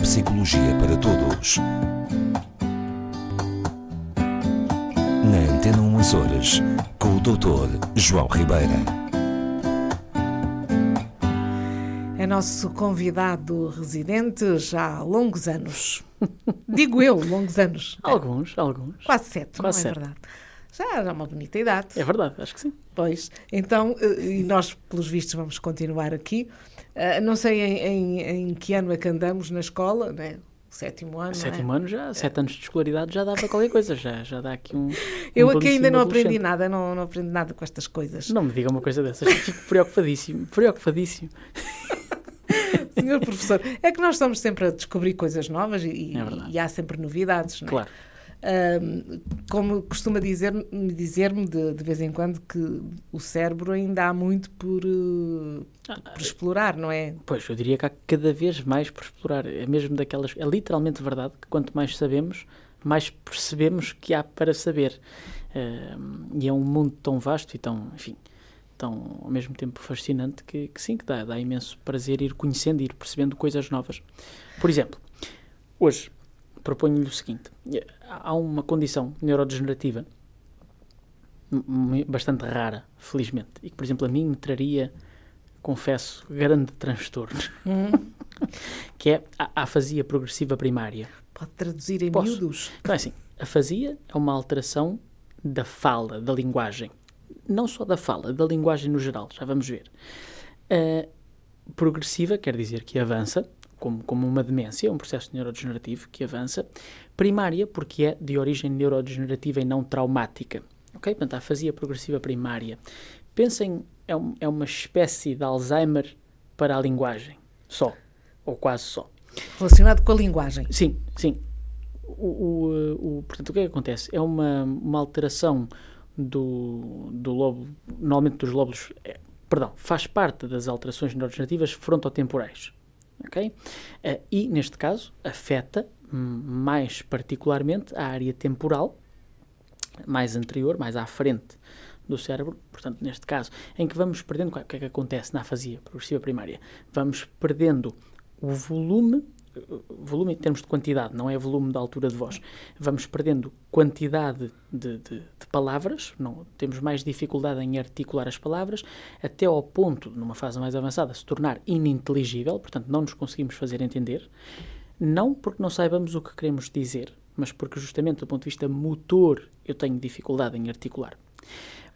Neuropsicologia para Todos. Na Antena 1 Horas, com o Dr. João Ribeira. É nosso convidado residente já há longos anos. Digo eu, longos anos. Alguns, alguns. Quase sete, Quase não é sete. verdade? Já é uma bonita idade. É verdade, acho que sim. Pois, então, eh, e nós, pelos vistos, vamos continuar aqui. Eh, Não sei em, em- em que ano é que andamos na escola, né? Sétimo ano. é? Sétimo ano já, sete anos de escolaridade já dá para qualquer coisa, já, já dá aqui um. Eu um aqui ainda não aprendi nada, não, não aprendi nada com estas coisas. Não me diga uma coisa dessas, fico preocupadíssimo, preocupadíssimo. Senhor professor, é que nós estamos sempre a descobrir coisas novas e, É e há sempre novidades, não é? Claro. Como costuma dizer- dizer-me de, de vez em quando que o cérebro ainda há muito por, eh, Ah, por explorar, não é? Pois, eu diria que há cada vez mais por explorar. É mesmo daquelas. É literalmente verdade que quanto mais sabemos, mais percebemos que há para saber. Ahm, e é um mundo tão vasto e tão, enfim, tão ao mesmo tempo fascinante que, que sim, que dá, dá imenso prazer ir conhecendo, ir percebendo coisas novas. Por exemplo, hoje proponho-lhe o seguinte: há uma condição neurodegenerativa bastante rara, felizmente, e que, por exemplo, a mim me traria, confesso, grande transtorno, Hum, que é a afasia progressiva primária. pode traduzir em Posso. miúdos. Então é assim, afasia é uma alteração da fala, da linguagem. Não só da fala, da linguagem no geral, já vamos ver. A progressiva quer dizer que avança, como, como uma demência, um processo neurodegenerativo que avança. Primária, porque é de origem neurodegenerativa e não traumática. Ok? Portanto, a afasia progressiva primária. Pensem, é, um- é uma espécie de Alzheimer para a linguagem. Só. Ou quase só. Relacionado com a linguagem. Sim, sim. O, o, eh, o- portanto, o que é que acontece? É uma, uma alteração do, do lobo, normalmente dos lóbulos, eh, perdão, faz parte das alterações neurodegenerativas frontotemporais. Ok? Eh, e, neste caso, afeta mais particularmente a área temporal, mais anterior, mais à frente do cérebro, portanto, neste caso, em que vamos perdendo, o que é que acontece na afasia progressiva primária? Vamos perdendo o volume, volume em termos de quantidade, não é volume da altura de voz, vamos perdendo quantidade de, de- de palavras, não, temos mais dificuldade em articular as palavras, até ao ponto, numa fase mais avançada, se tornar ininteligível, portanto, não nos conseguimos fazer entender, não porque não saibamos o que queremos dizer, mas porque justamente do ponto de vista motor eu tenho dificuldade em articular.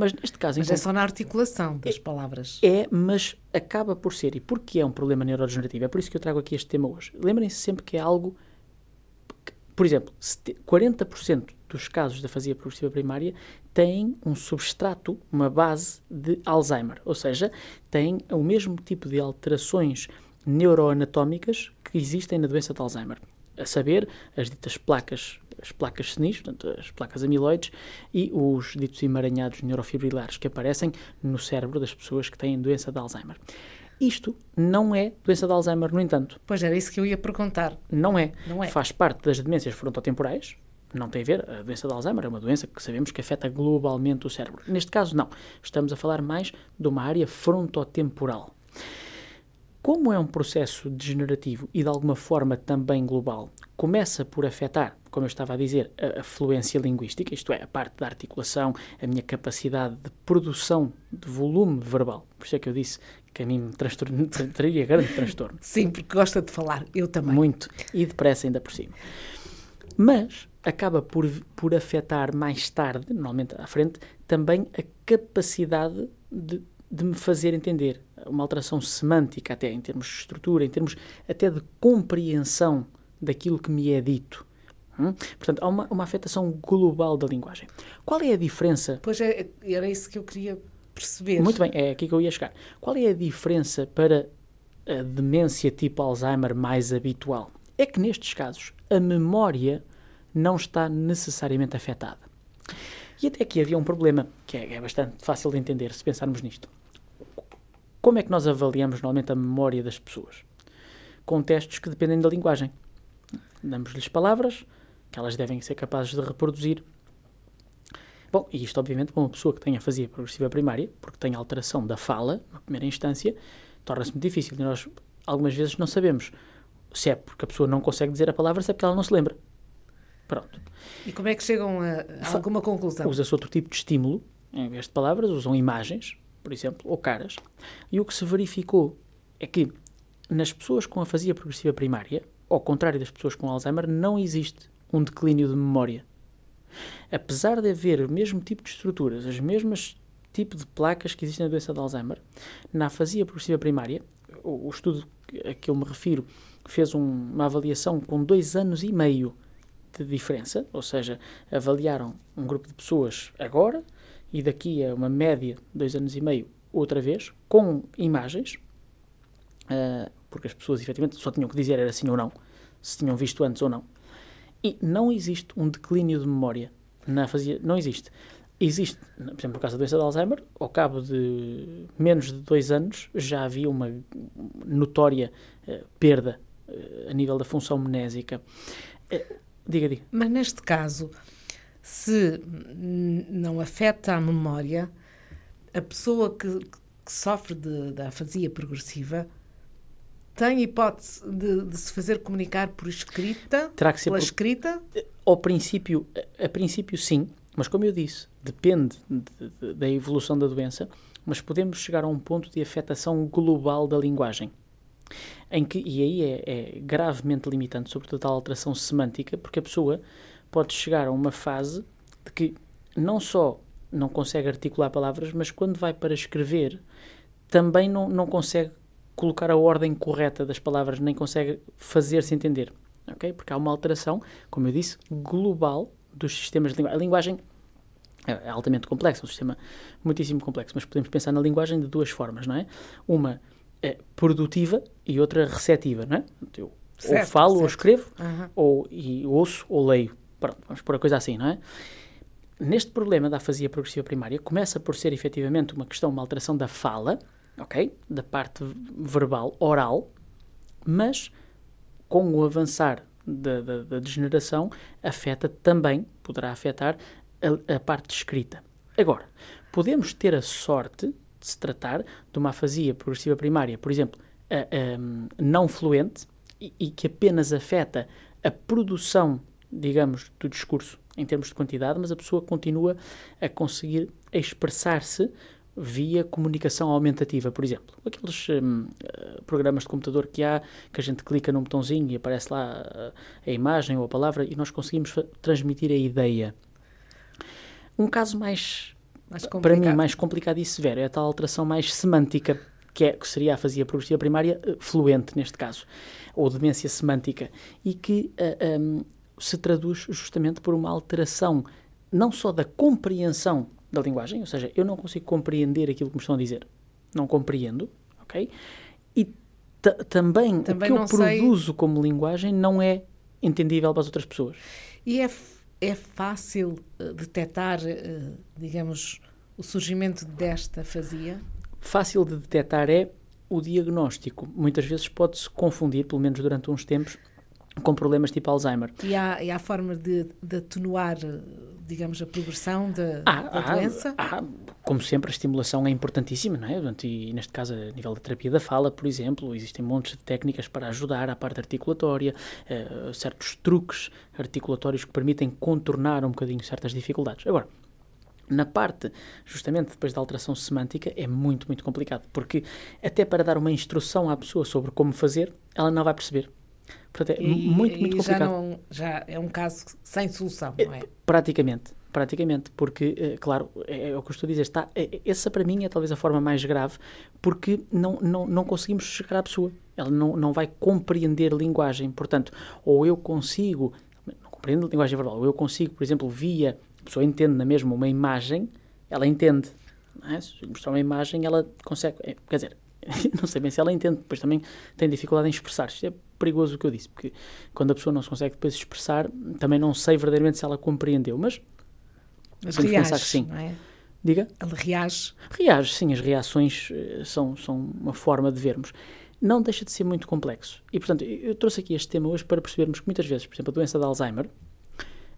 Mas neste caso, Mas então, é só na articulação das palavras. é, mas acaba por ser. E porquê é um problema neurodegenerativo? É por isso que eu trago aqui este tema hoje. Lembrem-se sempre que é algo. que- por exemplo, sete- 40% dos casos da afasia progressiva primária têm um substrato, uma base de Alzheimer. Ou seja, têm o mesmo tipo de alterações neuroanatómicas que existem na doença de Alzheimer. A saber, as ditas placas, as placas senis, portanto, as placas amiloides, e os ditos emaranhados neurofibrilares que aparecem no cérebro das pessoas que têm doença de Alzheimer. Isto não é doença de Alzheimer, no entanto. Pois era isso que eu ia perguntar. Não é. Não é. Faz parte das demências frontotemporais. Não tem a ver. A doença de Alzheimer é uma doença que sabemos que afeta globalmente o cérebro. Neste caso, não. Estamos a falar mais de uma área frontotemporal. Como é um processo degenerativo e de alguma forma também global, começa por afetar, como eu estava a dizer, a, a fluência linguística, isto é, a parte da articulação, a minha capacidade de produção de volume verbal. Por isso é que eu disse que a mim me transtorno- traria grande transtorno. Sim, porque gosta de falar. Eu também. Muito. E depressa ainda por cima. Mas acaba por, por afetar mais tarde, normalmente à frente, também a capacidade de, de me fazer entender. Uma alteração semântica, até em termos de estrutura, em termos até de compreensão daquilo que me é dito. Hum? Portanto, há uma, uma afetação global da linguagem. Qual é a diferença Pois é, era isso que eu queria perceber. muito bem, é aqui que eu ia chegar. Qual é a diferença para a demência tipo Alzheimer mais habitual? É que nestes casos a memória não está necessariamente afetada. E até aqui havia um problema que é, é bastante fácil de entender se pensarmos nisto. Como é que nós avaliamos normalmente a memória das pessoas? Com testes que dependem da linguagem. Damos-lhes palavras que elas devem ser capazes de reproduzir Bom, e isto obviamente para uma pessoa que tenha afasia progressiva primária, porque tem alteração da fala, na primeira instância, torna-se muito difícil. E nós, algumas vezes, não sabemos Se é porque a pessoa não consegue dizer a palavra, se é porque ela não se lembra. Pronto. E como é que chegam a, a alguma conclusão? Usa-se outro tipo de estímulo, em vez de palavras, usam imagens, por exemplo, ou caras. E o que se verificou é que nas pessoas com afasia progressiva primária, ao contrário das pessoas com Alzheimer, não existe um declínio de memória. Apesar de haver o mesmo tipo de estruturas, as mesmas tipo de placas que existem na doença de Alzheimer, na afasia progressiva primária, o, o estudo a que eu me refiro fez um, uma avaliação com dois anos e meio de diferença, ou seja, avaliaram um grupo de pessoas agora e daqui a uma média, dois anos e meio, outra vez, com imagens, uh, porque as pessoas efetivamente só tinham que dizer era sim ou não, se tinham visto antes ou não. E não existe um declínio de memória na afasia, não existe. Existe, por exemplo, no caso da doença de Alzheimer, ao cabo de menos de dois anos já havia uma notória uh, perda uh, a nível da função mnésica. Uh, diga, diga. Mas neste caso, se não afeta a memória, a pessoa que, que sofre da afasia progressiva tem hipótese de, de, se fazer comunicar por escrita? Terá que ser pela por... escrita? Ao princípio, a, a princípio sim, mas como eu disse, depende de, de, da evolução da doença, mas podemos chegar a um ponto de afetação global da linguagem. Em que, e aí é, é gravemente limitante, sobretudo a alteração semântica, porque a pessoa pode chegar a uma fase de que não só não consegue articular palavras, mas quando vai para escrever também não, não consegue colocar a ordem correta das palavras, nem consegue fazer-se entender. Okay? Porque há uma alteração, como eu disse, global dos sistemas de linguagem. A linguagem é altamente complexa, é um sistema muitíssimo complexo, mas podemos pensar na linguagem de duas formas, não é? Uma é produtiva e outra receptiva, não é? Eu certo, ou falo certo. ou escrevo, uhum. ou e ouço ou leio. Pronto, vamos pôr a coisa assim, não é? Neste problema da afasia progressiva primária, começa por ser efetivamente uma questão, uma alteração da fala, ok? Da parte verbal, oral, mas com o avançar da, da, da degeneração, afeta também, poderá afetar a, a, parte escrita. Agora, podemos ter a sorte de se tratar de uma afasia progressiva primária, por exemplo, a, a, não fluente, e, e que apenas afeta a produção, digamos, do discurso em termos de quantidade, mas a pessoa continua a conseguir expressar-se via comunicação aumentativa, por exemplo. Aqueles um, uh, programas de computador que há, que a gente clica num botãozinho e aparece lá uh, a imagem ou a palavra e nós conseguimos transmitir a ideia. Um caso mais, mais para mim, mais complicado e severo é a tal alteração mais semântica, que, é, que seria a fazia progressiva primária uh, fluente, neste caso, ou demência semântica, e que um, se traduz justamente por uma alteração não só da compreensão da linguagem, ou seja, eu não consigo compreender aquilo que me estão a dizer. Não compreendo, ok? E também, também, o que eu produzo sei... como linguagem não é entendível para as outras pessoas. E é, é fácil uh, detectar, uh, digamos, o surgimento desta fazia? Fácil de detectar é o diagnóstico. Muitas vezes pode-se confundir, pelo menos durante uns tempos, com problemas tipo Alzheimer. E há, e há forma de, de atenuar digamos, a progressão da, ah, da ah, doença? Ah, como sempre, a estimulação é importantíssima, não é? E neste caso, a nível da terapia da fala, por exemplo, existem montes de técnicas para ajudar a parte articulatória, uh, certos truques articulatórios que permitem contornar um bocadinho certas dificuldades. Agora, na parte, justamente depois da alteração semântica, é muito, muito complicado, porque até para dar uma instrução à pessoa sobre como fazer, ela não vai perceber. Portanto, é e, muito, muito complicado. Já, não, já é um caso sem solução, não é? é praticamente, praticamente, porque, eh, claro, é, é, o que eu estou a dizer, está, é, essa para mim é talvez a forma mais grave, porque não, não, não conseguimos chegar à pessoa. Ela não, não vai compreender linguagem, portanto, ou eu consigo, não compreendo linguagem verbal, ou eu consigo, por exemplo, via, a pessoa entende na mesma uma imagem, ela entende. É? Se mostrar uma imagem, ela consegue, é, quer dizer, não sei bem se ela entende, depois também tem dificuldade em expressar-se. Perigoso o que eu disse, porque quando a pessoa não se consegue depois expressar, também não sei verdadeiramente se ela compreendeu, mas, mas reage, pensar que sim. É? Diga? Ela reage. Reage, sim, as reações eh, são, são uma forma de vermos. Não deixa de ser muito complexo. E, portanto, eu trouxe aqui este tema hoje para percebermos que muitas vezes, por exemplo, a doença de Alzheimer,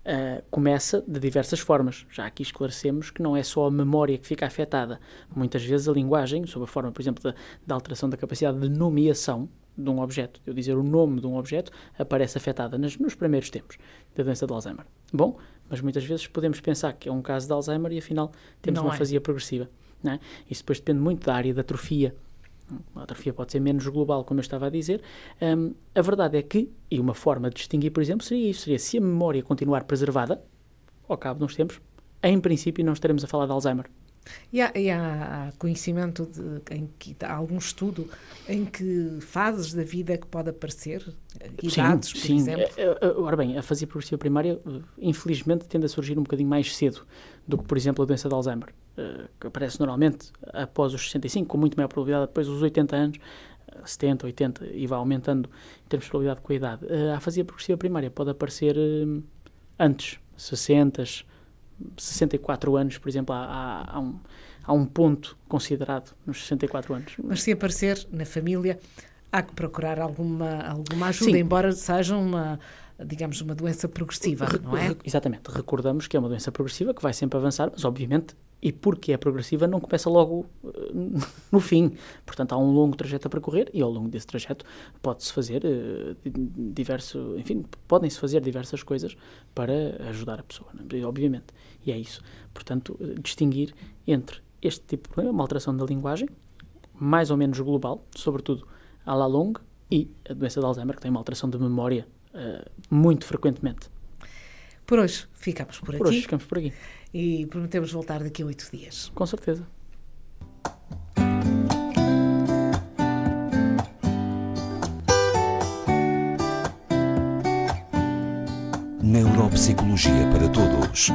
Uh, começa de diversas formas. Já aqui esclarecemos que não é só a memória que fica afetada. Muitas vezes a linguagem, sob a forma, por exemplo, da, da alteração da capacidade de nomeação de um objeto, eu dizer o nome de um objeto, aparece afetada nas, nos primeiros tempos da doença de Alzheimer. Bom, mas muitas vezes podemos pensar que é um caso de Alzheimer e afinal temos Não uma é. afasia progressiva. Não é? Isso depois depende muito da área da atrofia. A atrofia pode ser menos global, como eu estava a dizer. Hum, a verdade é que, e uma forma de distinguir, por exemplo, seria isso: seria se a memória continuar preservada, ao cabo de uns tempos, em princípio não estaremos a falar de Alzheimer. E há, e há- conhecimento de, em que há algum estudo em que fases da vida que pode aparecer, idades, por sim. exemplo. Eh, eh, Ora bem, a afasia progressiva primária, eh, infelizmente, tende a surgir um bocadinho mais cedo do que, por exemplo, a doença de Alzheimer, eh, que aparece normalmente após os 65, com muito maior probabilidade depois dos 80 anos, eh, 70, 80, e vai aumentando em termos de probabilidade com a idade. Eh, A afasia progressiva primária pode aparecer eh, antes, 60, 64 anos, por exemplo, há, há- há um, há um ponto considerado nos 64 anos. Mas se aparecer na família, há que procurar alguma, alguma ajuda, Sim. embora seja uma, digamos, uma doença progressiva, não é? Exatamente. Recordamos que é uma doença progressiva que vai sempre avançar, mas obviamente, e porque é progressiva, não começa logo eh, no fim. Portanto, há um longo trajeto a percorrer e ao longo desse trajeto pode-se fazer eh, di- diverso, enfim, podem-se fazer diversas coisas para ajudar a pessoa, é? obviamente. E é isso. Portanto, eh, distinguir entre este tipo de problema, uma alteração da linguagem, mais ou menos global, sobretudo à la longue, e a doença de Alzheimer, que tem uma alteração de memória eh, muito frequentemente. Por hoje ficamos por Por hoje aqui ficamos por aqui. E prometemos voltar daqui a oito dias. Com certeza. Neuropsicologia para Todos.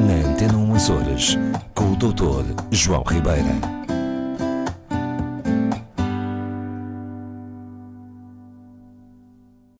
Na Antena 1 Açores, com o Dr. João Ribeira.